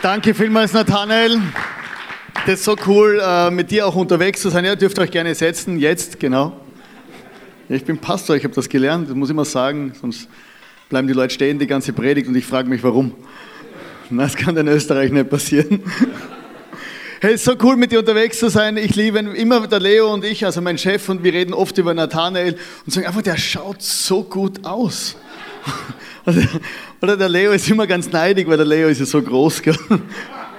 Danke vielmals, Nathanael. Das ist so cool, äh, mit dir auch unterwegs zu sein. Ja, dürft euch gerne setzen, jetzt, genau. Ich bin Pastor, ich habe das gelernt, das muss ich mal sagen, sonst bleiben die Leute stehen die ganze Predigt und ich frage mich, warum. Das kann in Österreich nicht passieren. Hey, ist so cool, mit dir unterwegs zu sein. Ich liebe immer der Leo und ich, also mein Chef, und wir reden oft über Nathanael und sagen einfach, der schaut so gut aus. Oder der Leo ist immer ganz neidig, weil der Leo ist ja so groß, gell?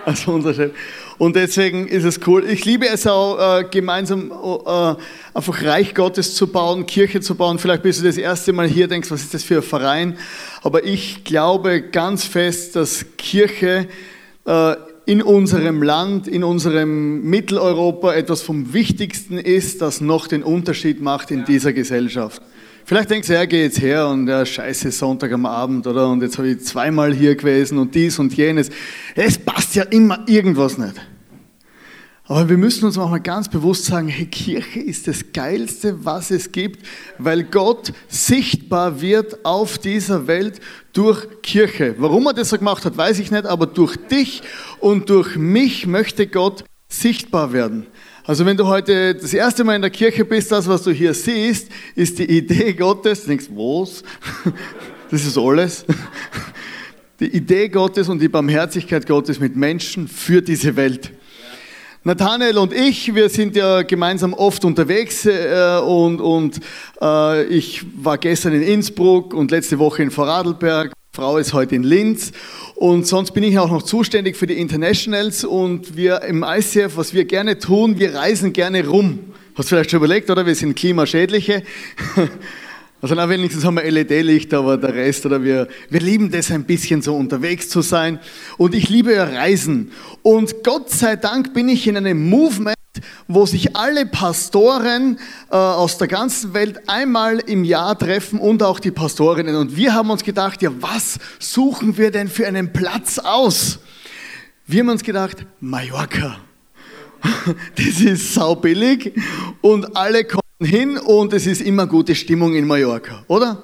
also unser Chef. Und deswegen ist es cool. Ich liebe es auch, äh, gemeinsam äh, einfach Reich Gottes zu bauen, Kirche zu bauen. Vielleicht bist du das erste Mal hier, denkst, was ist das für ein Verein? Aber ich glaube ganz fest, dass Kirche äh, in unserem Land, in unserem Mitteleuropa etwas vom Wichtigsten ist, das noch den Unterschied macht in dieser Gesellschaft. Vielleicht denkst du, ja, geh jetzt her und ja, scheiße, Sonntag am Abend, oder? Und jetzt habe ich zweimal hier gewesen und dies und jenes. Es passt ja immer irgendwas nicht. Aber wir müssen uns auch mal ganz bewusst sagen, hey, Kirche ist das Geilste, was es gibt, weil Gott sichtbar wird auf dieser Welt durch Kirche. Warum er das so gemacht hat, weiß ich nicht, aber durch dich und durch mich möchte Gott sichtbar werden. Also wenn du heute das erste Mal in der Kirche bist, das, was du hier siehst, ist die Idee Gottes. Du denkst, was? Das ist alles. Die Idee Gottes und die Barmherzigkeit Gottes mit Menschen für diese Welt. Nathanael und ich, wir sind ja gemeinsam oft unterwegs äh, und, und äh, ich war gestern in Innsbruck und letzte Woche in Vorarlberg. Frau ist heute in Linz und sonst bin ich auch noch zuständig für die Internationals und wir im ICF, was wir gerne tun, wir reisen gerne rum. Hast du vielleicht schon überlegt, oder? Wir sind Klimaschädliche. Also na, wenigstens haben wir LED-Licht, aber der Rest, oder wir, wir lieben das ein bisschen so unterwegs zu sein. Und ich liebe ja Reisen. Und Gott sei Dank bin ich in einem Movement, wo sich alle Pastoren äh, aus der ganzen Welt einmal im Jahr treffen und auch die Pastorinnen. Und wir haben uns gedacht, ja, was suchen wir denn für einen Platz aus? Wir haben uns gedacht, Mallorca. Das ist saubillig und alle kommen hin und es ist immer gute Stimmung in Mallorca, oder?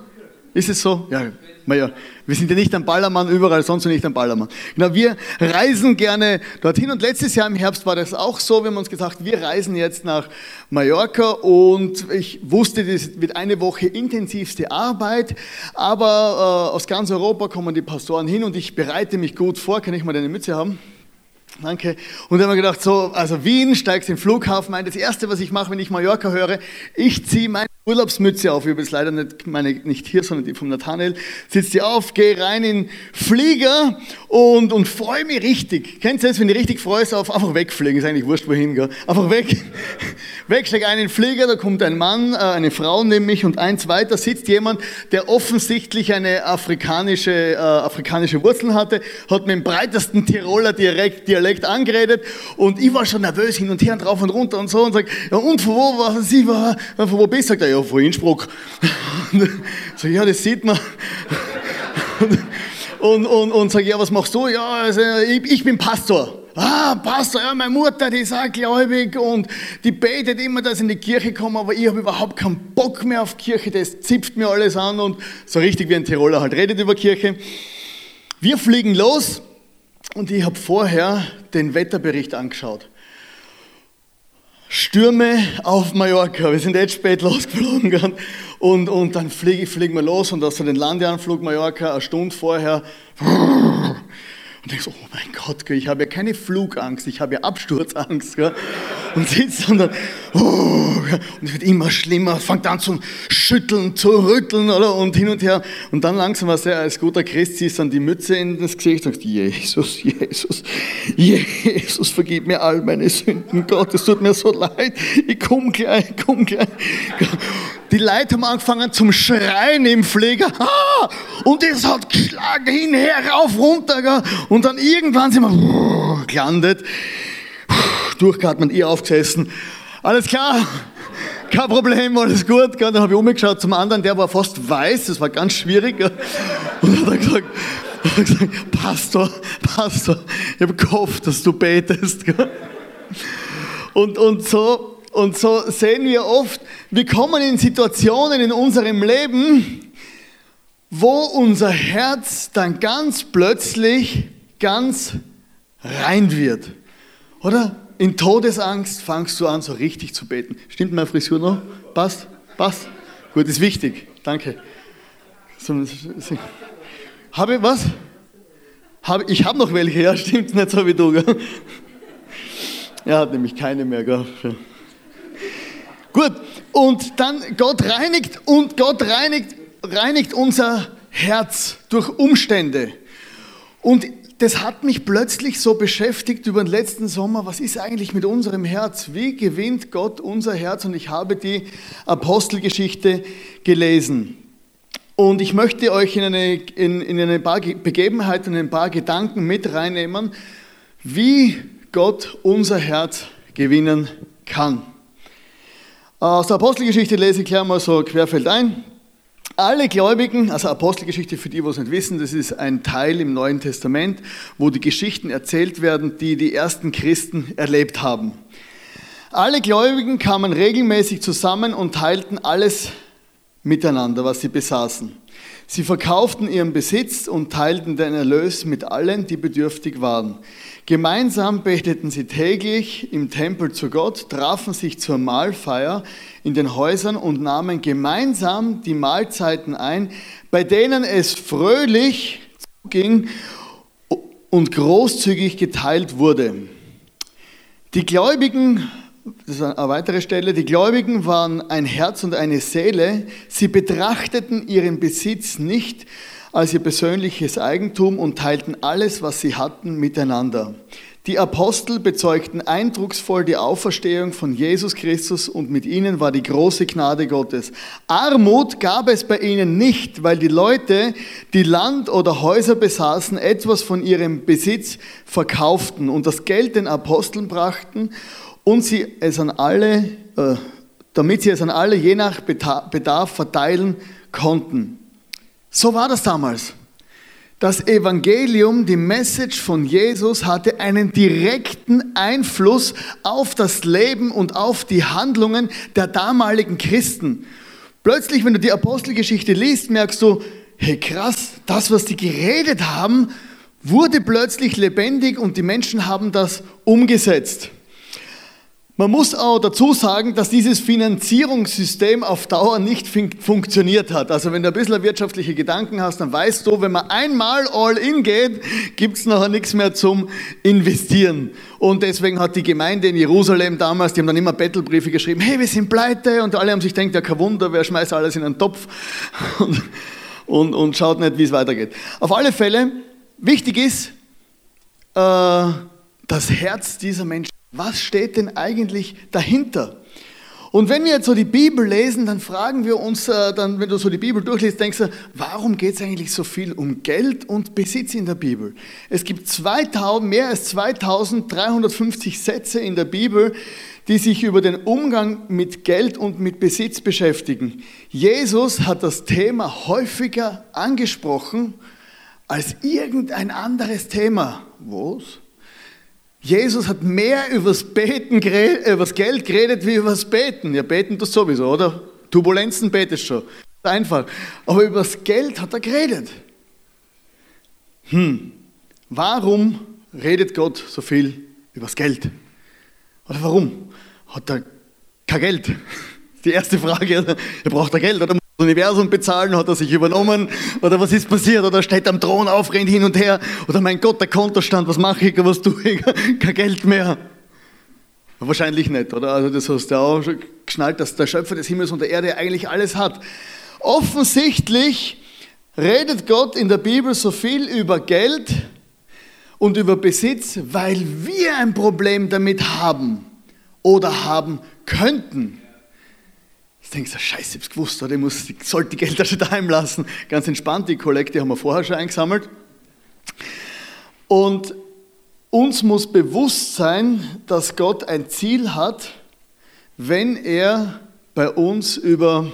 Ist es so? Ja, naja, wir sind ja nicht am Ballermann, überall sonst nicht am Ballermann. Genau, wir reisen gerne dorthin und letztes Jahr im Herbst war das auch so. Wir haben uns gesagt, wir reisen jetzt nach Mallorca und ich wusste, das wird eine Woche intensivste Arbeit, aber äh, aus ganz Europa kommen die Pastoren hin und ich bereite mich gut vor. Kann ich mal deine Mütze haben? Danke. Und dann haben wir gedacht, so, also Wien, steigst in den Flughafen ein. Das Erste, was ich mache, wenn ich Mallorca höre, ich ziehe meine Urlaubsmütze auf. Ich habe jetzt leider nicht, meine, nicht hier, sondern die vom Nathanael. Sitze die auf, gehe rein in Flieger und, und freue mich richtig. Kennst du das, wenn du richtig freust auf einfach wegfliegen? Ist eigentlich wurscht, wohin, gell? Einfach weg. weg, steig ein in den Flieger, da kommt ein Mann, äh, eine Frau nämlich und eins weiter sitzt jemand, der offensichtlich eine afrikanische, äh, afrikanische Wurzeln hatte, hat mit dem breitesten Tiroler Dialekt, Dialekt angeredet und ich war schon nervös hin und her und rauf und runter und so und sag, ja und von wo war sie, war, von wo bist du? Sagt er, ja, von Innsbruck. so, ja, das sieht man. und, und, und sage, ja, was machst du? Ja, also, ich, ich bin Pastor. Ah, Pastor, ja, meine Mutter, die ist auch gläubig und die betet immer, dass ich in die Kirche komme, aber ich habe überhaupt keinen Bock mehr auf Kirche, das zipft mir alles an und so richtig wie ein Tiroler halt redet über Kirche. Wir fliegen los und ich habe vorher den Wetterbericht angeschaut. Stürme auf Mallorca. Wir sind jetzt spät losgeflogen und, und dann fliegen, fliegen wir los und aus den Landeanflug Mallorca eine Stunde vorher und denkst, oh mein Gott, ich habe ja keine Flugangst, ich habe ja Absturzangst. Und sitzt und dann, und es wird immer schlimmer, fängt an zu schütteln, zu rütteln oder? und hin und her. Und dann langsam, was er als guter Christ ziehst dann die Mütze in das Gesicht und sagst, Jesus, Jesus, Jesus, vergib mir all meine Sünden, Gott, es tut mir so leid, ich komme gleich, ich komme gleich. Die Leute haben angefangen zum Schreien im Pfleger. Ah! Und es hat geschlagen, hin, her, rauf, runter. Gell? Und dann irgendwann sind wir gelandet. Durchgeatmet, ihr aufgesessen. Alles klar, kein Problem, alles gut. Dann habe ich umgeschaut zum anderen, der war fast weiß, das war ganz schwierig. Und hat er gesagt, hat gesagt Pastor, Pastor, ich habe gehofft, dass du betest. Und, und so und so sehen wir oft, wir kommen in Situationen in unserem Leben, wo unser Herz dann ganz plötzlich ganz rein wird. Oder? In Todesangst fangst du an, so richtig zu beten. Stimmt meine Frisur noch? Passt? Passt? Gut, ist wichtig. Danke. Habe ich was? Habe, ich habe noch welche, ja, stimmt, nicht so wie du. Gell? Er hat nämlich keine mehr. Gell? Gut, und dann Gott reinigt und Gott reinigt, reinigt unser Herz durch Umstände. Und das hat mich plötzlich so beschäftigt über den letzten Sommer. Was ist eigentlich mit unserem Herz? Wie gewinnt Gott unser Herz? Und ich habe die Apostelgeschichte gelesen. Und ich möchte euch in eine, in, in eine paar Begebenheiten, ein paar Gedanken mit reinnehmen, wie Gott unser Herz gewinnen kann. Aus der Apostelgeschichte lese ich gleich mal so querfeld ein. Alle Gläubigen, also Apostelgeschichte für die, die es nicht wissen, das ist ein Teil im Neuen Testament, wo die Geschichten erzählt werden, die die ersten Christen erlebt haben. Alle Gläubigen kamen regelmäßig zusammen und teilten alles miteinander, was sie besaßen. Sie verkauften ihren Besitz und teilten den Erlös mit allen, die bedürftig waren. Gemeinsam beteten sie täglich im Tempel zu Gott, trafen sich zur Mahlfeier in den Häusern und nahmen gemeinsam die Mahlzeiten ein, bei denen es fröhlich zuging und großzügig geteilt wurde. Die Gläubigen das ist eine weitere Stelle, die Gläubigen waren ein Herz und eine Seele. Sie betrachteten ihren Besitz nicht als ihr persönliches Eigentum und teilten alles, was sie hatten, miteinander. Die Apostel bezeugten eindrucksvoll die Auferstehung von Jesus Christus und mit ihnen war die große Gnade Gottes. Armut gab es bei ihnen nicht, weil die Leute, die Land oder Häuser besaßen, etwas von ihrem Besitz verkauften und das Geld den Aposteln brachten und sie es an alle, äh, damit sie es an alle je nach Bedarf verteilen konnten. So war das damals. Das Evangelium, die Message von Jesus hatte einen direkten Einfluss auf das Leben und auf die Handlungen der damaligen Christen. Plötzlich, wenn du die Apostelgeschichte liest, merkst du, hey krass, das, was die geredet haben, wurde plötzlich lebendig und die Menschen haben das umgesetzt. Man muss auch dazu sagen, dass dieses Finanzierungssystem auf Dauer nicht funktioniert hat. Also wenn du ein bisschen wirtschaftliche Gedanken hast, dann weißt du, wenn man einmal all in geht, gibt es nachher nichts mehr zum Investieren. Und deswegen hat die Gemeinde in Jerusalem damals, die haben dann immer Bettelbriefe geschrieben, hey, wir sind pleite. Und alle haben sich gedacht, ja, kein Wunder, wer schmeißt alles in einen Topf und, und, und schaut nicht, wie es weitergeht. Auf alle Fälle, wichtig ist, äh, das Herz dieser Menschen was steht denn eigentlich dahinter? Und wenn wir jetzt so die Bibel lesen, dann fragen wir uns, äh, dann, wenn du so die Bibel durchliest, denkst du, warum geht es eigentlich so viel um Geld und Besitz in der Bibel? Es gibt 2000, mehr als 2350 Sätze in der Bibel, die sich über den Umgang mit Geld und mit Besitz beschäftigen. Jesus hat das Thema häufiger angesprochen als irgendein anderes Thema. Was? Jesus hat mehr übers Beten, übers Geld geredet wie übers Beten. Ja, beten das sowieso, oder? Turbulenzen betest schon. Einfach. Aber übers Geld hat er geredet. Hm, warum redet Gott so viel übers Geld? Oder warum? Hat er kein Geld? Die erste Frage, er braucht er Geld, oder? Universum bezahlen, hat er sich übernommen oder was ist passiert oder steht am Thron auf, rennt hin und her oder mein Gott, der Kontostand, was mache ich, was tue ich, kein Geld mehr. Wahrscheinlich nicht, oder? Also das hast du auch schon geschnallt, dass der Schöpfer des Himmels und der Erde eigentlich alles hat. Offensichtlich redet Gott in der Bibel so viel über Geld und über Besitz, weil wir ein Problem damit haben oder haben könnten. Denkst du, scheiße, ich hab's gewusst, oder? ich, muss, ich sollte die schon daheim lassen. Ganz entspannt, die Kollekte haben wir vorher schon eingesammelt. Und uns muss bewusst sein, dass Gott ein Ziel hat, wenn er bei uns über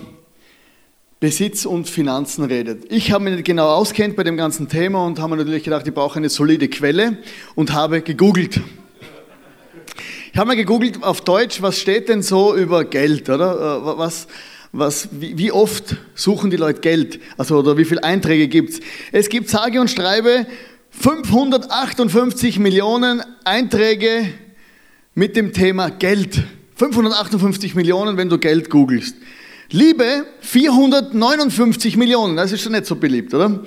Besitz und Finanzen redet. Ich habe mich nicht genau auskennt bei dem ganzen Thema und habe mir natürlich gedacht, ich brauche eine solide Quelle und habe gegoogelt. Ich habe mal gegoogelt auf Deutsch, was steht denn so über Geld, oder? Äh, was, was, wie, oft suchen die Leute Geld? Also, oder wie viele Einträge gibt es? Es gibt sage und schreibe 558 Millionen Einträge mit dem Thema Geld. 558 Millionen, wenn du Geld googelst. Liebe 459 Millionen, das ist schon nicht so beliebt, oder?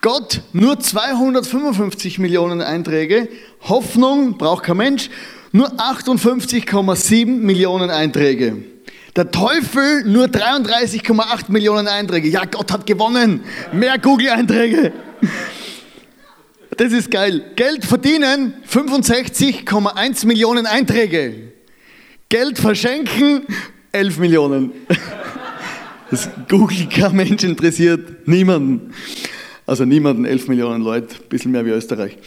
Gott nur 255 Millionen Einträge. Hoffnung braucht kein Mensch, nur 58,7 Millionen Einträge. Der Teufel nur 33,8 Millionen Einträge. Ja, Gott hat gewonnen. Mehr Google-Einträge. Das ist geil. Geld verdienen 65,1 Millionen Einträge. Geld verschenken 11 Millionen. Das Google kein Mensch interessiert niemanden. Also niemanden, 11 Millionen Leute, bisschen mehr wie Österreich.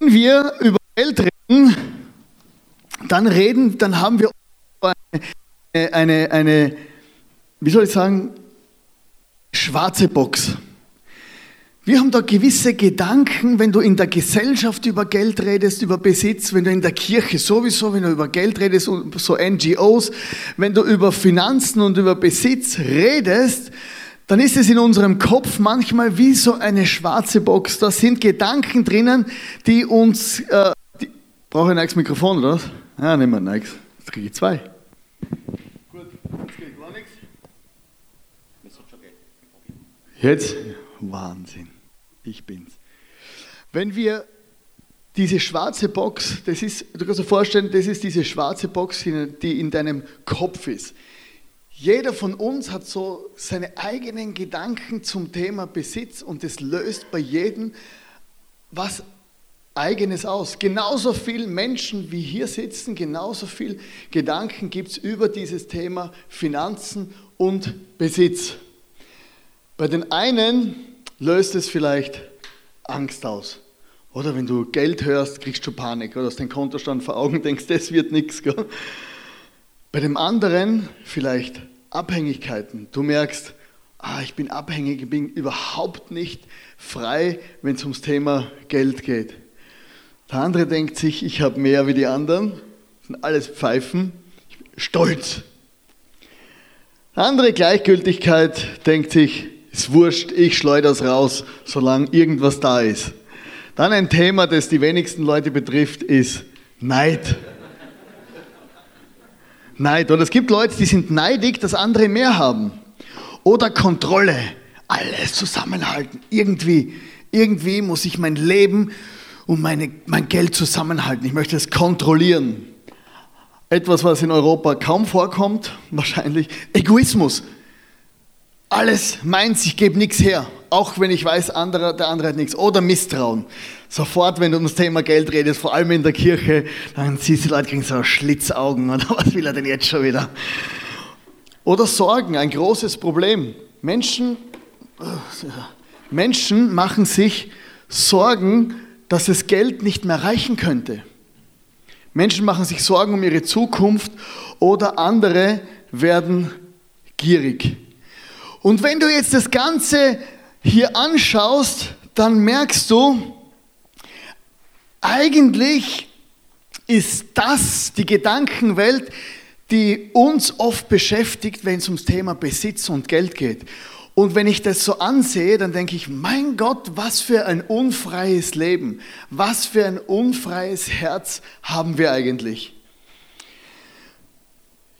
Wenn wir über Geld reden, dann reden, dann haben wir eine, eine, eine wie soll ich sagen, schwarze Box. Wir haben da gewisse Gedanken, wenn du in der Gesellschaft über Geld redest, über Besitz, wenn du in der Kirche sowieso, wenn du über Geld redest, so NGOs, wenn du über Finanzen und über Besitz redest, dann ist es in unserem Kopf manchmal wie so eine schwarze Box. Da sind Gedanken drinnen, die uns... Äh, die, brauche ich ein neues Mikrofon, oder was? Ja, nehmen wir ein neues. Jetzt kriege ich zwei. Gut, jetzt geht gar nichts. Jetzt? Wahnsinn ich bin's. Wenn wir diese schwarze Box, das ist, du kannst dir vorstellen, das ist diese schwarze Box, die in deinem Kopf ist. Jeder von uns hat so seine eigenen Gedanken zum Thema Besitz und das löst bei jedem was Eigenes aus. Genauso viele Menschen wie hier sitzen, genauso viele Gedanken gibt es über dieses Thema Finanzen und Besitz. Bei den einen löst es vielleicht Angst aus. Oder wenn du Geld hörst, kriegst du Panik oder hast den Kontostand vor Augen, denkst, das wird nichts. Bei dem anderen vielleicht Abhängigkeiten. Du merkst, ah, ich bin abhängig, ich bin überhaupt nicht frei, wenn es ums Thema Geld geht. Der andere denkt sich, ich habe mehr wie die anderen, das sind alles Pfeifen, ich bin stolz. Der andere Gleichgültigkeit denkt sich, ist wurscht, ich schleudere es raus, solange irgendwas da ist. Dann ein Thema, das die wenigsten Leute betrifft, ist Neid. Neid. Und es gibt Leute, die sind neidig, dass andere mehr haben. Oder Kontrolle. Alles zusammenhalten. Irgendwie, irgendwie muss ich mein Leben und meine, mein Geld zusammenhalten. Ich möchte es kontrollieren. Etwas, was in Europa kaum vorkommt, wahrscheinlich. Egoismus alles meins, ich gebe nichts her, auch wenn ich weiß, andere, der andere hat nichts. Oder Misstrauen. Sofort, wenn du um das Thema Geld redest, vor allem in der Kirche, dann siehst du, Leute kriegen so Schlitzaugen oder was will er denn jetzt schon wieder? Oder Sorgen, ein großes Problem. Menschen, Menschen machen sich Sorgen, dass es Geld nicht mehr reichen könnte. Menschen machen sich Sorgen um ihre Zukunft oder andere werden gierig. Und wenn du jetzt das Ganze hier anschaust, dann merkst du, eigentlich ist das die Gedankenwelt, die uns oft beschäftigt, wenn es ums Thema Besitz und Geld geht. Und wenn ich das so ansehe, dann denke ich, mein Gott, was für ein unfreies Leben, was für ein unfreies Herz haben wir eigentlich.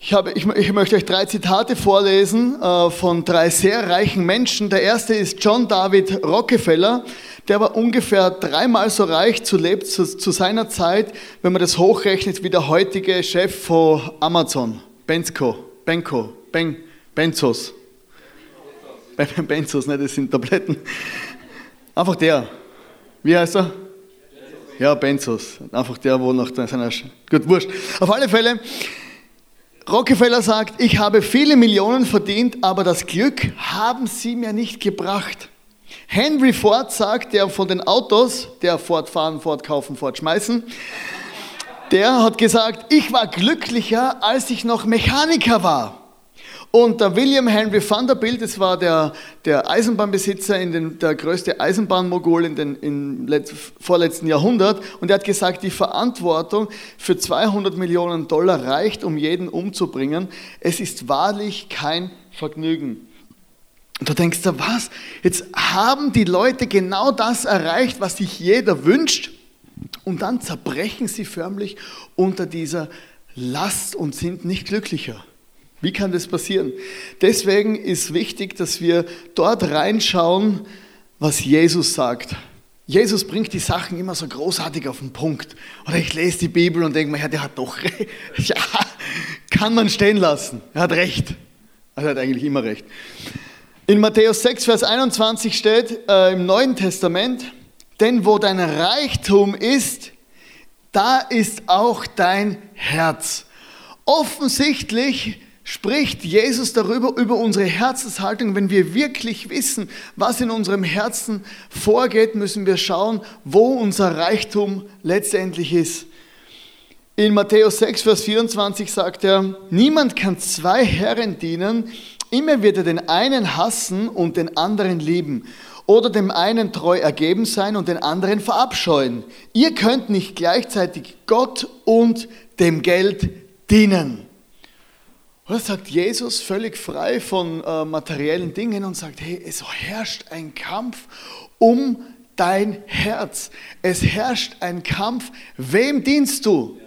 Ich, habe, ich, ich, möchte euch drei Zitate vorlesen äh, von drei sehr reichen Menschen. Der erste ist John David Rockefeller. Der war ungefähr dreimal so reich zu, lebt, zu, zu seiner Zeit, wenn man das hochrechnet, wie der heutige Chef von Amazon, Bensko, Benko, ben, Benzos. Benzos, ne, das sind Tabletten. Einfach der. Wie heißt er? Ja, Benzos. Einfach der, wo nach seiner... Gut, wurscht. Auf alle Fälle, Rockefeller sagt, ich habe viele Millionen verdient, aber das Glück haben sie mir nicht gebracht. Henry Ford sagt, der von den Autos, der Ford fahren, Ford kaufen, Ford schmeißen, der hat gesagt, ich war glücklicher, als ich noch Mechaniker war. Und der William Henry Vanderbilt, das war der, der Eisenbahnbesitzer, in den, der größte Eisenbahnmogul in den, im Letz-, vorletzten Jahrhundert. Und er hat gesagt, die Verantwortung für 200 Millionen Dollar reicht, um jeden umzubringen. Es ist wahrlich kein Vergnügen. Und du denkst dir, was? Jetzt haben die Leute genau das erreicht, was sich jeder wünscht. Und dann zerbrechen sie förmlich unter dieser Last und sind nicht glücklicher. Wie kann das passieren? Deswegen ist wichtig, dass wir dort reinschauen, was Jesus sagt. Jesus bringt die Sachen immer so großartig auf den Punkt. Oder ich lese die Bibel und denke mir, ja, der hat doch recht. Ja, kann man stehen lassen. Er hat recht. Er hat eigentlich immer recht. In Matthäus 6, Vers 21 steht äh, im Neuen Testament, denn wo dein Reichtum ist, da ist auch dein Herz. Offensichtlich spricht Jesus darüber, über unsere Herzenshaltung. Wenn wir wirklich wissen, was in unserem Herzen vorgeht, müssen wir schauen, wo unser Reichtum letztendlich ist. In Matthäus 6, Vers 24 sagt er, niemand kann zwei Herren dienen, immer wird er den einen hassen und den anderen lieben oder dem einen treu ergeben sein und den anderen verabscheuen. Ihr könnt nicht gleichzeitig Gott und dem Geld dienen. Oder sagt Jesus völlig frei von äh, materiellen Dingen und sagt, hey, es herrscht ein Kampf um dein Herz. Es herrscht ein Kampf. Wem dienst du?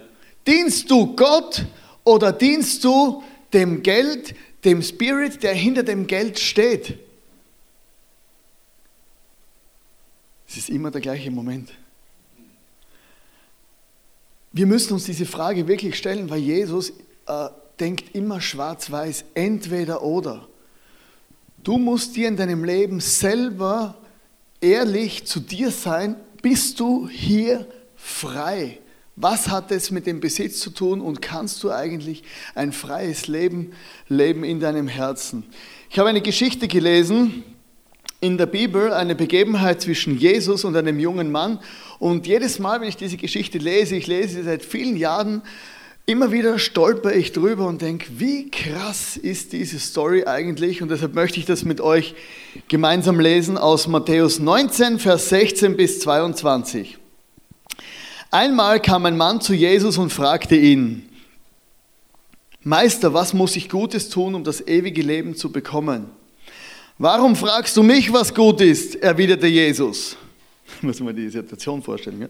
Dienst du Gott oder dienst du dem Geld, dem Spirit, der hinter dem Geld steht? Es ist immer der gleiche Moment. Wir müssen uns diese Frage wirklich stellen, weil Jesus äh, denkt immer schwarz-weiß, entweder oder. Du musst dir in deinem Leben selber ehrlich zu dir sein, bist du hier frei? Was hat es mit dem Besitz zu tun und kannst du eigentlich ein freies Leben leben in deinem Herzen? Ich habe eine Geschichte gelesen in der Bibel, eine Begebenheit zwischen Jesus und einem jungen Mann. Und jedes Mal, wenn ich diese Geschichte lese, ich lese sie seit vielen Jahren, Immer wieder stolper ich drüber und denke, wie krass ist diese Story eigentlich? Und deshalb möchte ich das mit euch gemeinsam lesen aus Matthäus 19, Vers 16 bis 22. Einmal kam ein Mann zu Jesus und fragte ihn, Meister, was muss ich Gutes tun, um das ewige Leben zu bekommen? Warum fragst du mich, was gut ist? erwiderte Jesus. Muss man die Situation vorstellen. Ja?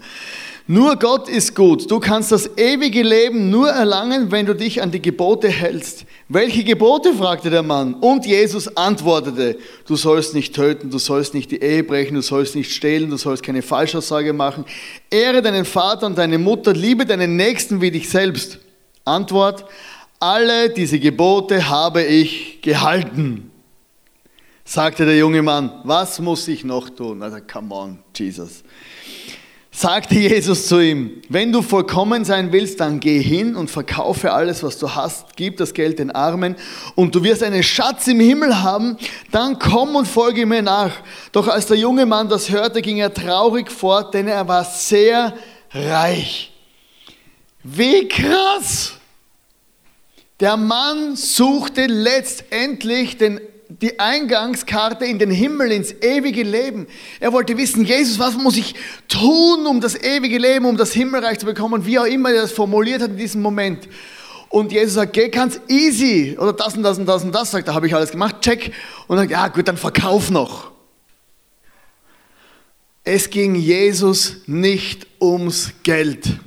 Nur Gott ist gut. Du kannst das ewige Leben nur erlangen, wenn du dich an die Gebote hältst. Welche Gebote? fragte der Mann. Und Jesus antwortete, du sollst nicht töten, du sollst nicht die Ehe brechen, du sollst nicht stehlen, du sollst keine Falschaussage machen. Ehre deinen Vater und deine Mutter, liebe deinen Nächsten wie dich selbst. Antwort, alle diese Gebote habe ich gehalten sagte der junge Mann, was muss ich noch tun? Also, come on, Jesus. Sagte Jesus zu ihm, wenn du vollkommen sein willst, dann geh hin und verkaufe alles, was du hast, gib das Geld den Armen und du wirst einen Schatz im Himmel haben, dann komm und folge mir nach. Doch als der junge Mann das hörte, ging er traurig fort, denn er war sehr reich. Wie krass! Der Mann suchte letztendlich den die Eingangskarte in den Himmel, ins ewige Leben. Er wollte wissen, Jesus, was muss ich tun, um das ewige Leben, um das Himmelreich zu bekommen, wie auch immer er das formuliert hat in diesem Moment. Und Jesus sagt, geh ganz easy, oder das und das und das und das, sagt, da habe ich alles gemacht, check. Und dann, ja gut, dann verkauf noch. Es ging Jesus nicht ums Geld.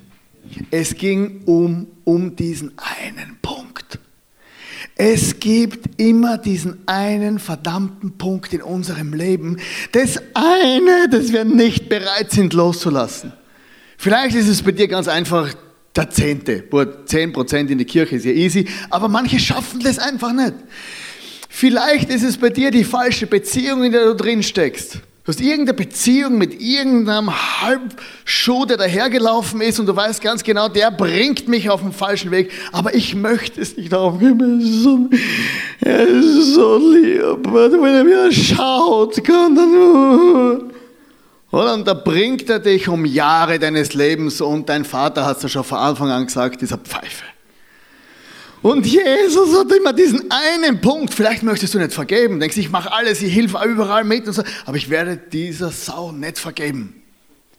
Es ging um, um diesen einen Punkt. Es gibt immer diesen einen verdammten Punkt in unserem Leben, das eine, das wir nicht bereit sind loszulassen. Vielleicht ist es bei dir ganz einfach der Zehnte. Zehn Prozent in die Kirche ist ja easy, aber manche schaffen das einfach nicht. Vielleicht ist es bei dir die falsche Beziehung, in der du drin steckst. Du hast irgendeine Beziehung mit irgendeinem Halbschuh, der dahergelaufen ist und du weißt ganz genau, der bringt mich auf den falschen Weg, aber ich möchte es nicht darauf geben. Er ist so, er ist so lieb. Wenn er mir schaut, kann dann... Und da bringt er dich um Jahre deines Lebens und dein Vater hat es ja schon von Anfang an gesagt, dieser Pfeife. Und Jesus hat immer diesen einen Punkt. Vielleicht möchtest du nicht vergeben. Denkst, ich mache alles, ich helfe überall mit und so. Aber ich werde dieser Sau nicht vergeben.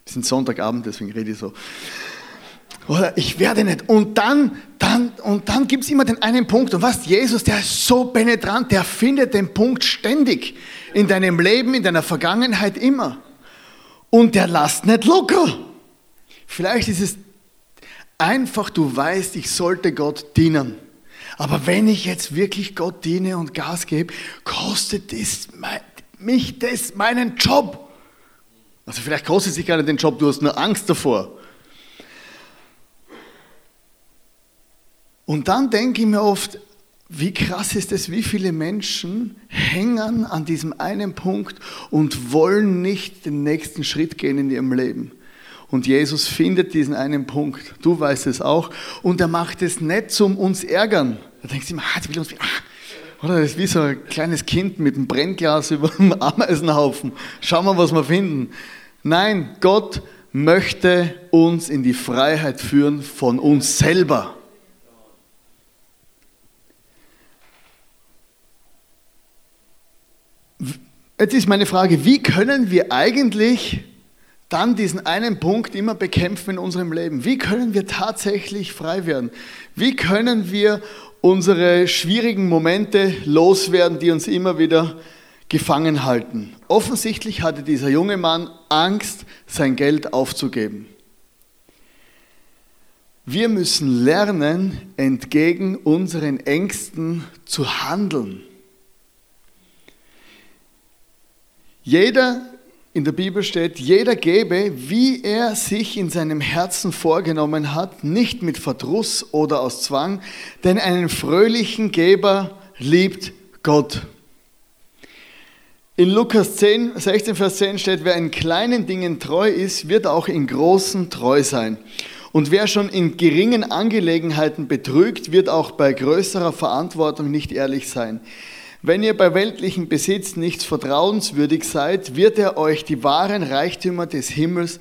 Wir sind Sonntagabend, deswegen rede ich so. Oder ich werde nicht. Und dann, dann, und dann gibt es immer den einen Punkt. Und was, Jesus, der ist so penetrant, der findet den Punkt ständig. In deinem Leben, in deiner Vergangenheit immer. Und der lasst nicht locker. Vielleicht ist es einfach, du weißt, ich sollte Gott dienen. Aber wenn ich jetzt wirklich Gott diene und Gas gebe, kostet es mich das meinen Job. Also vielleicht kostet es sich gar nicht den Job, du hast nur Angst davor. Und dann denke ich mir oft, wie krass ist es, wie viele Menschen hängen an diesem einen Punkt und wollen nicht den nächsten Schritt gehen in ihrem Leben. Und Jesus findet diesen einen Punkt. Du weißt es auch. Und er macht es nicht zum uns ärgern. Da denkst du immer, ah, die will uns, ah. oder das ist wie so ein kleines Kind mit einem Brennglas über einem Ameisenhaufen. Schauen wir, was wir finden. Nein, Gott möchte uns in die Freiheit führen von uns selber. Jetzt ist meine Frage, wie können wir eigentlich dann diesen einen Punkt immer bekämpfen in unserem Leben? Wie können wir tatsächlich frei werden? Wie können wir unsere schwierigen Momente loswerden, die uns immer wieder gefangen halten? Offensichtlich hatte dieser junge Mann Angst, sein Geld aufzugeben. Wir müssen lernen, entgegen unseren Ängsten zu handeln. Jeder, in der Bibel steht, jeder gebe, wie er sich in seinem Herzen vorgenommen hat, nicht mit Verdruss oder aus Zwang, denn einen fröhlichen Geber liebt Gott. In Lukas 10, 16, Vers 10 steht, wer in kleinen Dingen treu ist, wird auch in großen treu sein. Und wer schon in geringen Angelegenheiten betrügt, wird auch bei größerer Verantwortung nicht ehrlich sein. Wenn ihr bei weltlichem Besitz nichts vertrauenswürdig seid, wird er euch die wahren Reichtümer des Himmels,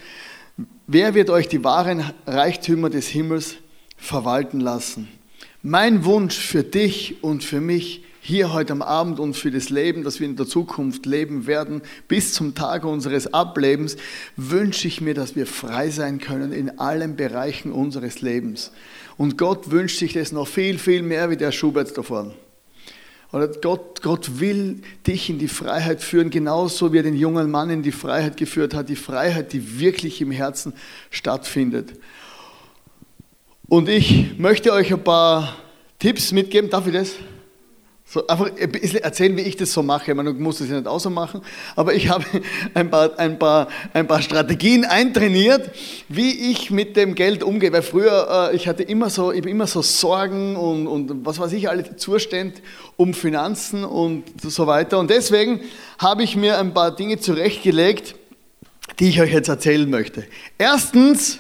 wer wird euch die wahren Reichtümer des Himmels verwalten lassen? Mein Wunsch für dich und für mich hier heute am Abend und für das Leben, das wir in der Zukunft leben werden, bis zum Tage unseres Ablebens, wünsche ich mir, dass wir frei sein können in allen Bereichen unseres Lebens. Und Gott wünscht sich das noch viel, viel mehr wie der Schubert davon. Oder Gott, Gott will dich in die Freiheit führen, genauso wie er den jungen Mann in die Freiheit geführt hat, die Freiheit, die wirklich im Herzen stattfindet. Und ich möchte euch ein paar Tipps mitgeben. Darf ich das? So einfach ein bisschen erzählen, wie ich das so mache. Ich meine, du musst das ja nicht auch so machen, aber ich habe ein paar, ein, paar, ein paar Strategien eintrainiert, wie ich mit dem Geld umgehe. Weil früher, äh, ich hatte immer so, ich immer so Sorgen und, und was weiß ich, alle Zustände um Finanzen und so weiter. Und deswegen habe ich mir ein paar Dinge zurechtgelegt, die ich euch jetzt erzählen möchte. Erstens,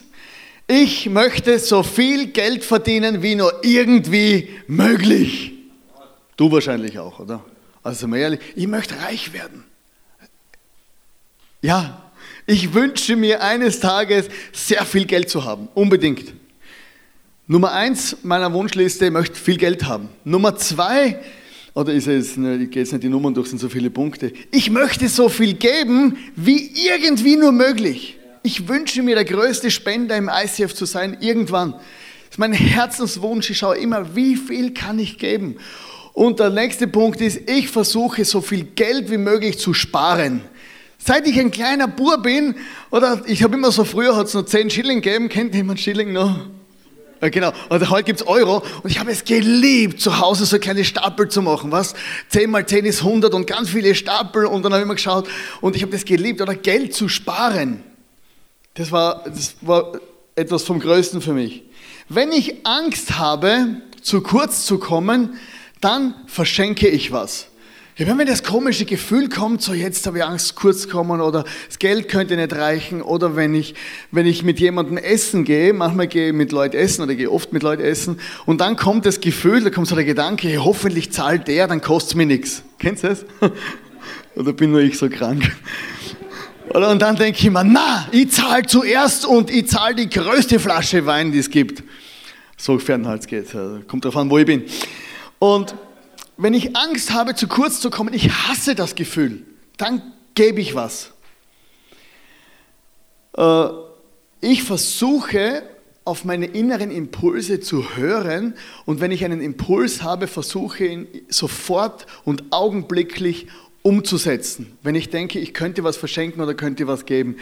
ich möchte so viel Geld verdienen, wie nur irgendwie möglich. Du wahrscheinlich auch, oder? Also mal ehrlich, ich möchte reich werden. Ja, ich wünsche mir eines Tages sehr viel Geld zu haben, unbedingt. Nummer eins meiner Wunschliste, ich möchte viel Geld haben. Nummer zwei, oder ist es, ne, ich gehe jetzt nicht die Nummern durch, sind so viele Punkte. Ich möchte so viel geben, wie irgendwie nur möglich. Ich wünsche mir der größte Spender im ICF zu sein, irgendwann. Das ist mein Herzenswunsch. Ich schaue immer, wie viel kann ich geben? Und der nächste Punkt ist, ich versuche so viel Geld wie möglich zu sparen. Seit ich ein kleiner Bub bin, oder ich habe immer so, früher hat es nur 10 Schilling gegeben, kennt jemand Schilling noch? Ja, genau, und heute gibt es Euro und ich habe es geliebt, zu Hause so kleine Stapel zu machen, was? 10 mal 10 ist 100 und ganz viele Stapel und dann habe ich immer geschaut und ich habe das geliebt, oder Geld zu sparen. Das war, das war etwas vom Größten für mich. Wenn ich Angst habe, zu kurz zu kommen, dann verschenke ich was. Ja, wenn mir das komische Gefühl kommt, so jetzt habe ich Angst, kurz kommen oder das Geld könnte nicht reichen oder wenn ich, wenn ich mit jemandem essen gehe, manchmal gehe ich mit Leuten essen oder gehe oft mit Leuten essen und dann kommt das Gefühl, da kommt so der Gedanke, hey, hoffentlich zahlt der, dann kostet es mir nichts. Kennst du das? oder bin nur ich so krank? Oder, und dann denke ich mir, na, ich zahle zuerst und ich zahle die größte Flasche Wein, die es gibt. Sofern halt es geht. Kommt darauf an, wo ich bin. Und wenn ich Angst habe, zu kurz zu kommen, ich hasse das Gefühl, dann gebe ich was. Äh, ich versuche auf meine inneren Impulse zu hören und wenn ich einen Impuls habe, versuche ihn sofort und augenblicklich umzusetzen, wenn ich denke, ich könnte was verschenken oder könnte was geben.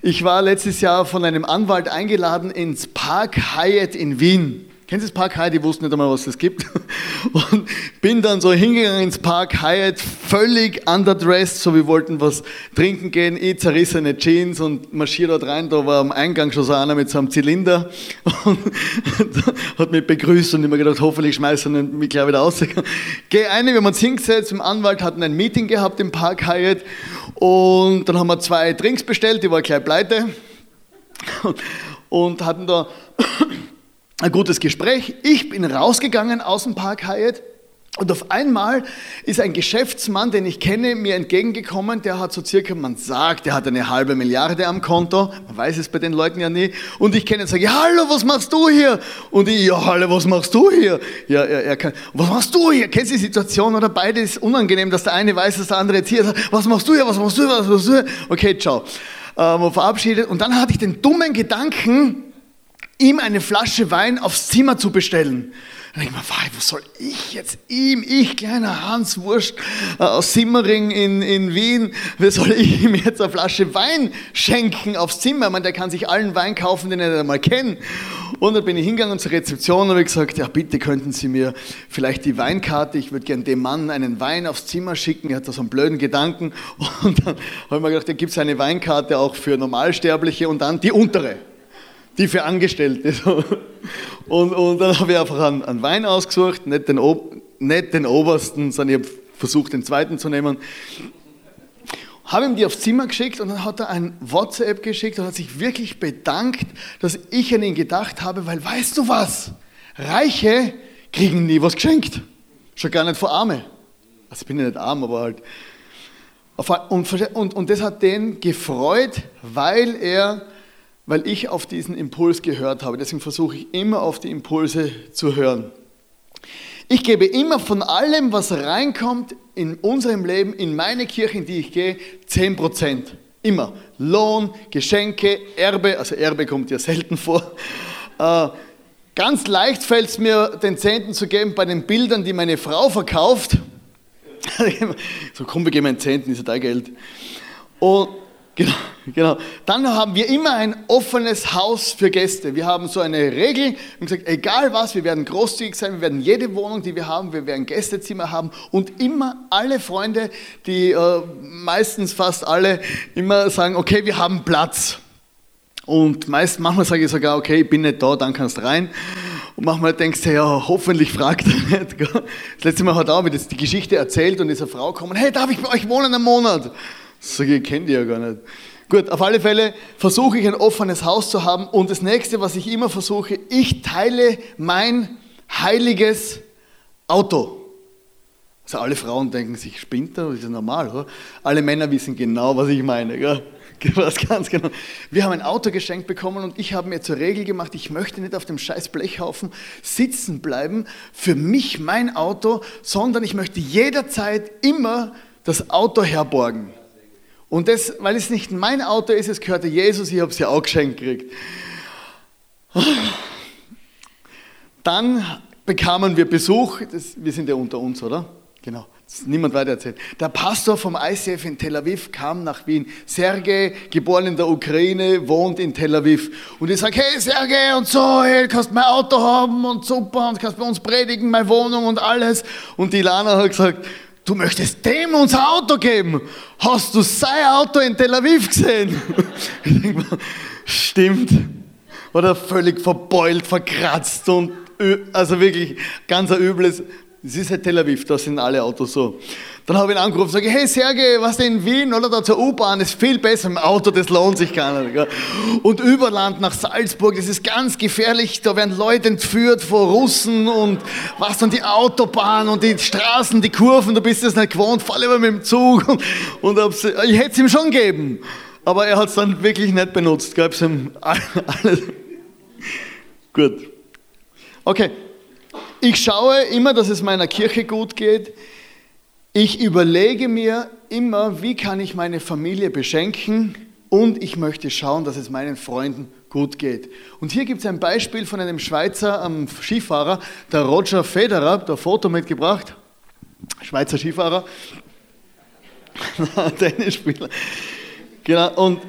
Ich war letztes Jahr von einem Anwalt eingeladen ins Park Hyatt in Wien. Kennen Sie das Park Hyatt? Ich wusste nicht einmal, was es gibt. Und bin dann so hingegangen ins Park Hyatt, völlig underdressed, so wir wollten was trinken gehen, eh zerrissene Jeans und marschiere dort rein. Da war am Eingang schon so einer mit so einem Zylinder und hat mich begrüßt und ich mir gedacht, hoffentlich schmeißen er mich gleich wieder raus. Geh ein, wir haben uns hingesetzt, im Anwalt hatten ein Meeting gehabt im Park Hyatt und dann haben wir zwei Drinks bestellt, die war gleich pleite und hatten da ein gutes Gespräch. Ich bin rausgegangen aus dem Park Hyatt und auf einmal ist ein Geschäftsmann, den ich kenne, mir entgegengekommen, der hat so circa, man sagt, der hat eine halbe Milliarde am Konto, man weiß es bei den Leuten ja nie, und ich kenne ihn und sage, hallo, was machst du hier? Und ich, ja, hallo, was machst du hier? Ja, er, er kann, was machst du hier? Kennst du die Situation oder beide ist unangenehm, dass der eine weiß, dass der andere jetzt hier ist, was machst du hier, was machst du hier, was machst du hier? Okay, ciao. Ähm, verabschiedet und dann hatte ich den dummen Gedanken, ihm eine Flasche Wein aufs Zimmer zu bestellen. Dann denke ich mir, was soll ich jetzt ihm, ich kleiner Hans Wurst äh, aus Simmering in, in Wien, wie soll ich ihm jetzt eine Flasche Wein schenken aufs Zimmer? Ich meine, der kann sich allen Wein kaufen, den er nicht einmal kennt. Und dann bin ich hingegangen zur Rezeption und habe gesagt, ja bitte könnten Sie mir vielleicht die Weinkarte, ich würde gerne dem Mann einen Wein aufs Zimmer schicken, er hat da so einen blöden Gedanken. Und dann habe ich mir gedacht, da gibt es eine Weinkarte auch für Normalsterbliche und dann die untere die für Angestellte. Und, und dann habe ich einfach einen, einen Wein ausgesucht, nicht den, nicht den obersten, sondern ich habe versucht, den zweiten zu nehmen. Habe ihm die aufs Zimmer geschickt und dann hat er ein WhatsApp geschickt und hat sich wirklich bedankt, dass ich an ihn gedacht habe, weil weißt du was? Reiche kriegen nie was geschenkt. Schon gar nicht vor Arme. Also ich bin ja nicht arm, aber halt. Und, und, und das hat den gefreut, weil er weil ich auf diesen Impuls gehört habe. Deswegen versuche ich immer auf die Impulse zu hören. Ich gebe immer von allem, was reinkommt in unserem Leben, in meine Kirche, in die ich gehe, 10 Prozent. Immer. Lohn, Geschenke, Erbe, also Erbe kommt ja selten vor. Äh, ganz leicht fällt es mir, den Zehnten zu geben bei den Bildern, die meine Frau verkauft. so, komm, wir geben einen Zehnten, ist ja dein Geld. Und Genau, genau. Dann haben wir immer ein offenes Haus für Gäste. Wir haben so eine Regel und gesagt, egal was, wir werden großzügig sein, wir werden jede Wohnung, die wir haben, wir werden Gästezimmer haben und immer alle Freunde, die äh, meistens fast alle immer sagen, okay, wir haben Platz. Und meist, manchmal sage ich sogar, okay, ich bin nicht da, dann kannst du rein. Und manchmal denkst du, ja, hoffentlich fragt er nicht. Das letzte Mal hat auch wieder die Geschichte erzählt und ist eine Frau gekommen, hey, darf ich bei euch wohnen einen Monat? Sag ich, kennt ihr ja gar nicht. Gut, auf alle Fälle versuche ich ein offenes Haus zu haben und das nächste, was ich immer versuche, ich teile mein heiliges Auto. Also alle Frauen denken sich, spinnt er, ist ja normal, oder? Alle Männer wissen genau, was ich meine. Gell? Was ganz genau. Wir haben ein Auto geschenkt bekommen und ich habe mir zur Regel gemacht, ich möchte nicht auf dem scheiß Blechhaufen sitzen bleiben, für mich mein Auto, sondern ich möchte jederzeit immer das Auto herborgen. Und das, weil es nicht mein Auto ist, es gehörte Jesus, ich habe es ja auch geschenkt gekriegt. Dann bekamen wir Besuch, das, wir sind ja unter uns, oder? Genau, niemand weiter erzählt. Der Pastor vom ICF in Tel Aviv kam nach Wien. Sergej, geboren in der Ukraine, wohnt in Tel Aviv. Und ich sage, hey Sergej und so, hey, kannst mein Auto haben und super und kannst bei uns predigen, meine Wohnung und alles. Und die Lana hat gesagt, du möchtest dem unser Auto geben. Hast du sein Auto in Tel Aviv gesehen? Stimmt. Oder völlig verbeult, verkratzt und also wirklich ganz ein übles. Es ist halt Tel Aviv, da sind alle Autos so. Dann habe ich ihn angerufen und sage, hey Sergej, was denn in Wien oder da zur U-Bahn ist viel besser im Auto, das lohnt sich gar nicht. Gell? Und Überland nach Salzburg, das ist ganz gefährlich, da werden Leute entführt vor Russen und was dann die Autobahn und die Straßen, die Kurven, du bist das nicht gewohnt, fahr lieber mit dem Zug. Und, und ich hätte es ihm schon gegeben, aber er hat es dann wirklich nicht benutzt, gab es ihm alles. Gut. Okay, ich schaue immer, dass es meiner Kirche gut geht. Ich überlege mir immer, wie kann ich meine Familie beschenken und ich möchte schauen, dass es meinen Freunden gut geht. Und hier gibt es ein Beispiel von einem Schweizer ähm, Skifahrer, der Roger Federer, der Foto mitgebracht. Schweizer Skifahrer, Tennisspieler. Genau, und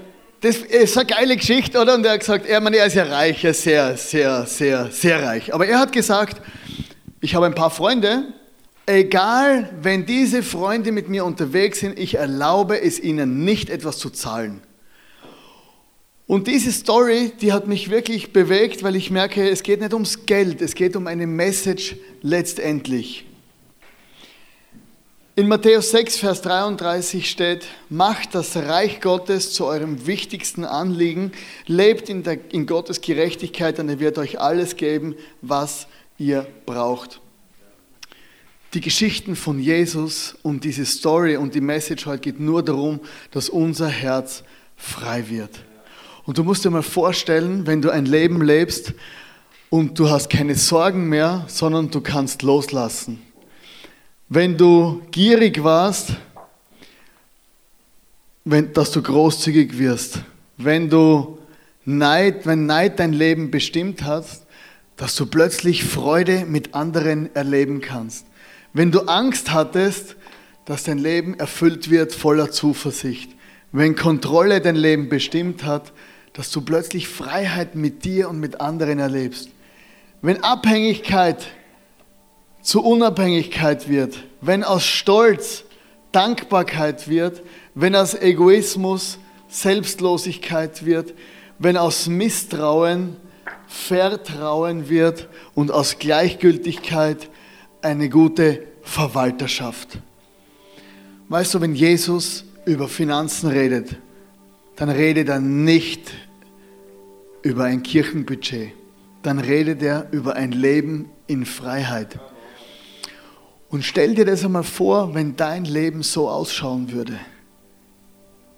das ist eine geile Geschichte, oder? Und er hat gesagt, er, meine, er ist ja reich, er ist sehr, sehr, sehr, sehr reich. Aber er hat gesagt, ich habe ein paar Freunde, egal, wenn diese Freunde mit mir unterwegs sind, ich erlaube es ihnen nicht, etwas zu zahlen. Und diese Story, die hat mich wirklich bewegt, weil ich merke, es geht nicht ums Geld, es geht um eine Message letztendlich. In Matthäus 6, Vers 33 steht, macht das Reich Gottes zu eurem wichtigsten Anliegen, lebt in, der, in Gottes Gerechtigkeit und er wird euch alles geben, was ihr braucht. Die Geschichten von Jesus und diese Story und die Message heute geht nur darum, dass unser Herz frei wird. Und du musst dir mal vorstellen, wenn du ein Leben lebst und du hast keine Sorgen mehr, sondern du kannst loslassen wenn du gierig warst, wenn, dass du großzügig wirst. Wenn du Neid, wenn Neid dein Leben bestimmt hat, dass du plötzlich Freude mit anderen erleben kannst. Wenn du Angst hattest, dass dein Leben erfüllt wird voller Zuversicht. Wenn Kontrolle dein Leben bestimmt hat, dass du plötzlich Freiheit mit dir und mit anderen erlebst. Wenn Abhängigkeit zu Unabhängigkeit wird, wenn aus Stolz Dankbarkeit wird, wenn aus Egoismus Selbstlosigkeit wird, wenn aus Misstrauen Vertrauen wird und aus Gleichgültigkeit eine gute Verwalterschaft. Weißt du, wenn Jesus über Finanzen redet, dann redet er nicht über ein Kirchenbudget, dann redet er über ein Leben in Freiheit. Und stell dir das einmal vor, wenn dein Leben so ausschauen würde.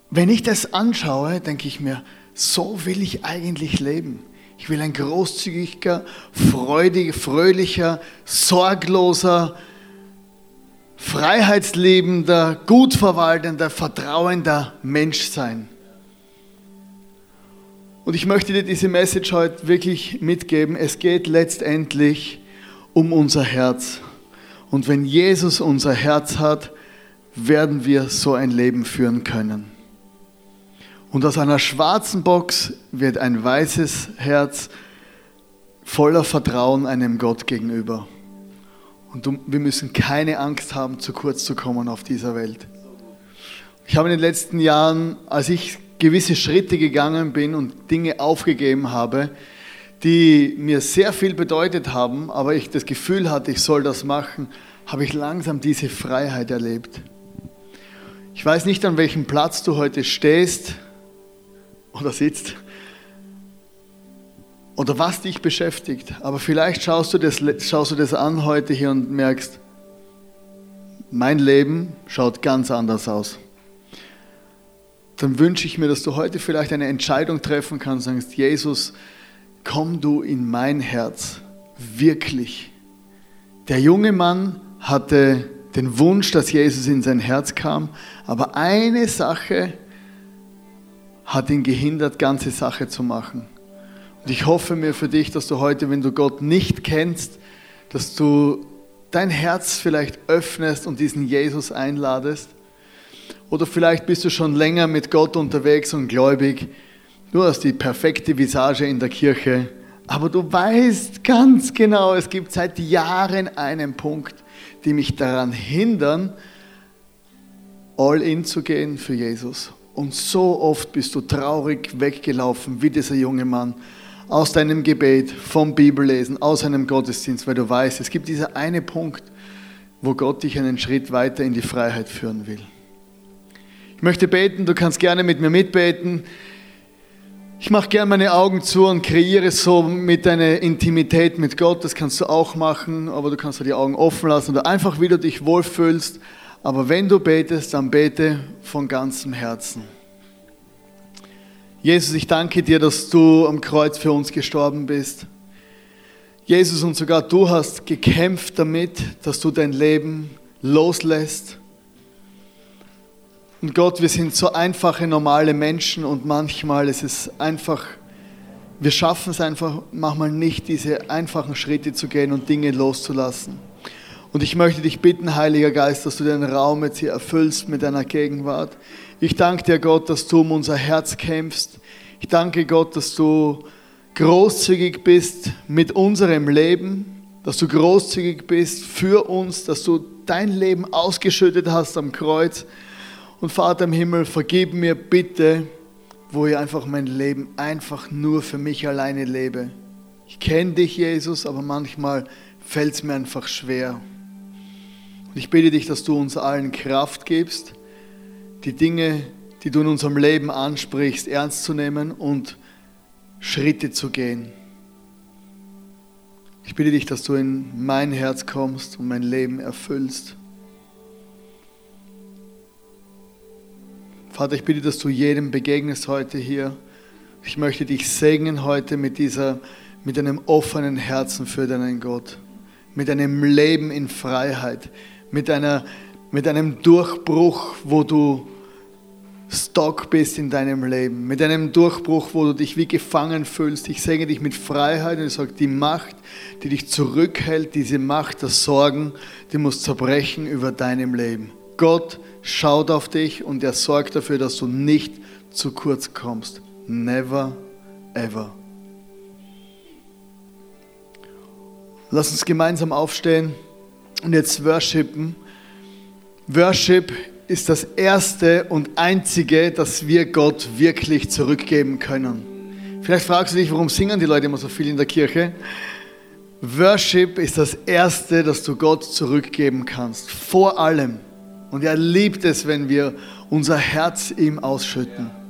Wenn ich das anschaue, denke ich mir, so will ich eigentlich leben. Ich will ein großzügiger, freudiger, fröhlicher, sorgloser, freiheitsliebender, gut verwaltender, vertrauender Mensch sein. Und ich möchte dir diese Message heute wirklich mitgeben. Es geht letztendlich um unser Herz. Und wenn Jesus unser Herz hat, werden wir so ein Leben führen können. Und aus einer schwarzen Box wird ein weißes Herz voller Vertrauen einem Gott gegenüber. Und wir müssen keine Angst haben, zu kurz zu kommen auf dieser Welt. Ich habe in den letzten Jahren, als ich gewisse Schritte gegangen bin und Dinge aufgegeben habe, die mir sehr viel bedeutet haben, aber ich das Gefühl hatte, ich soll das machen, habe ich langsam diese Freiheit erlebt. Ich weiß nicht, an welchem Platz du heute stehst oder sitzt oder was dich beschäftigt, aber vielleicht schaust du das, schaust du das an heute hier und merkst, mein Leben schaut ganz anders aus. Dann wünsche ich mir, dass du heute vielleicht eine Entscheidung treffen kannst und sagst, Jesus, komm du in mein Herz, wirklich. Der junge Mann hatte den Wunsch, dass Jesus in sein Herz kam, aber eine Sache hat ihn gehindert, ganze Sache zu machen. Und ich hoffe mir für dich, dass du heute, wenn du Gott nicht kennst, dass du dein Herz vielleicht öffnest und diesen Jesus einladest. Oder vielleicht bist du schon länger mit Gott unterwegs und gläubig Du hast die perfekte Visage in der Kirche, aber du weißt ganz genau, es gibt seit Jahren einen Punkt, die mich daran hindern, all in zu gehen für Jesus. Und so oft bist du traurig weggelaufen, wie dieser junge Mann, aus deinem Gebet, vom Bibellesen, aus einem Gottesdienst, weil du weißt, es gibt dieser eine Punkt, wo Gott dich einen Schritt weiter in die Freiheit führen will. Ich möchte beten, du kannst gerne mit mir mitbeten. Ich mache gerne meine Augen zu und kreiere so mit deiner Intimität mit Gott. Das kannst du auch machen, aber du kannst die Augen offen lassen oder einfach, wie du dich wohlfühlst. Aber wenn du betest, dann bete von ganzem Herzen. Jesus, ich danke dir, dass du am Kreuz für uns gestorben bist. Jesus, und sogar du hast gekämpft damit, dass du dein Leben loslässt und Gott, wir sind so einfache, normale Menschen und manchmal ist es einfach wir schaffen es einfach manchmal nicht, diese einfachen Schritte zu gehen und Dinge loszulassen. Und ich möchte dich bitten, Heiliger Geist, dass du den Raum jetzt hier erfüllst mit deiner Gegenwart. Ich danke dir, Gott, dass du um unser Herz kämpfst. Ich danke Gott, dass du großzügig bist mit unserem Leben, dass du großzügig bist für uns, dass du dein Leben ausgeschüttet hast am Kreuz. Und Vater im Himmel, vergib mir bitte, wo ich einfach mein Leben einfach nur für mich alleine lebe. Ich kenne dich, Jesus, aber manchmal fällt es mir einfach schwer. Und ich bitte dich, dass du uns allen Kraft gibst, die Dinge, die du in unserem Leben ansprichst, ernst zu nehmen und Schritte zu gehen. Ich bitte dich, dass du in mein Herz kommst und mein Leben erfüllst. Vater, ich bitte, dass du jedem begegnest heute hier. Ich möchte dich segnen heute mit, dieser, mit einem offenen Herzen für deinen Gott, mit einem Leben in Freiheit, mit, einer, mit einem Durchbruch, wo du Stock bist in deinem Leben, mit einem Durchbruch, wo du dich wie gefangen fühlst. Ich segne dich mit Freiheit und ich sage, die Macht, die dich zurückhält, diese Macht der Sorgen, die muss zerbrechen über deinem Leben. Gott schaut auf dich und er sorgt dafür, dass du nicht zu kurz kommst. Never, ever. Lass uns gemeinsam aufstehen und jetzt worshipen. Worship ist das erste und einzige, das wir Gott wirklich zurückgeben können. Vielleicht fragst du dich, warum singen die Leute immer so viel in der Kirche? Worship ist das erste, das du Gott zurückgeben kannst. Vor allem. Und er liebt es, wenn wir unser Herz ihm ausschütten.